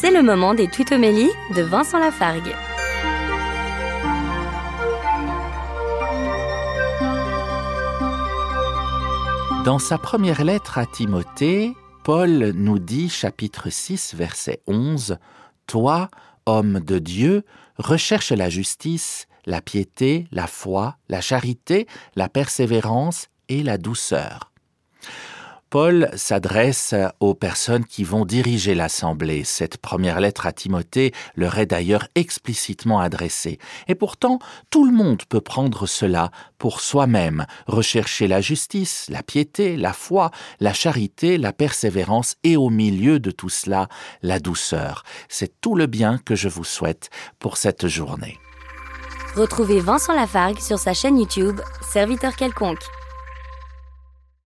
C'est le moment des tutomélies de Vincent Lafargue. Dans sa première lettre à Timothée, Paul nous dit, chapitre 6, verset 11, Toi, homme de Dieu, recherche la justice, la piété, la foi, la charité, la persévérance et la douceur. Paul s'adresse aux personnes qui vont diriger l'Assemblée. Cette première lettre à Timothée leur est d'ailleurs explicitement adressée. Et pourtant, tout le monde peut prendre cela pour soi-même, rechercher la justice, la piété, la foi, la charité, la persévérance et au milieu de tout cela, la douceur. C'est tout le bien que je vous souhaite pour cette journée. Retrouvez Vincent Lafargue sur sa chaîne YouTube, Serviteur quelconque.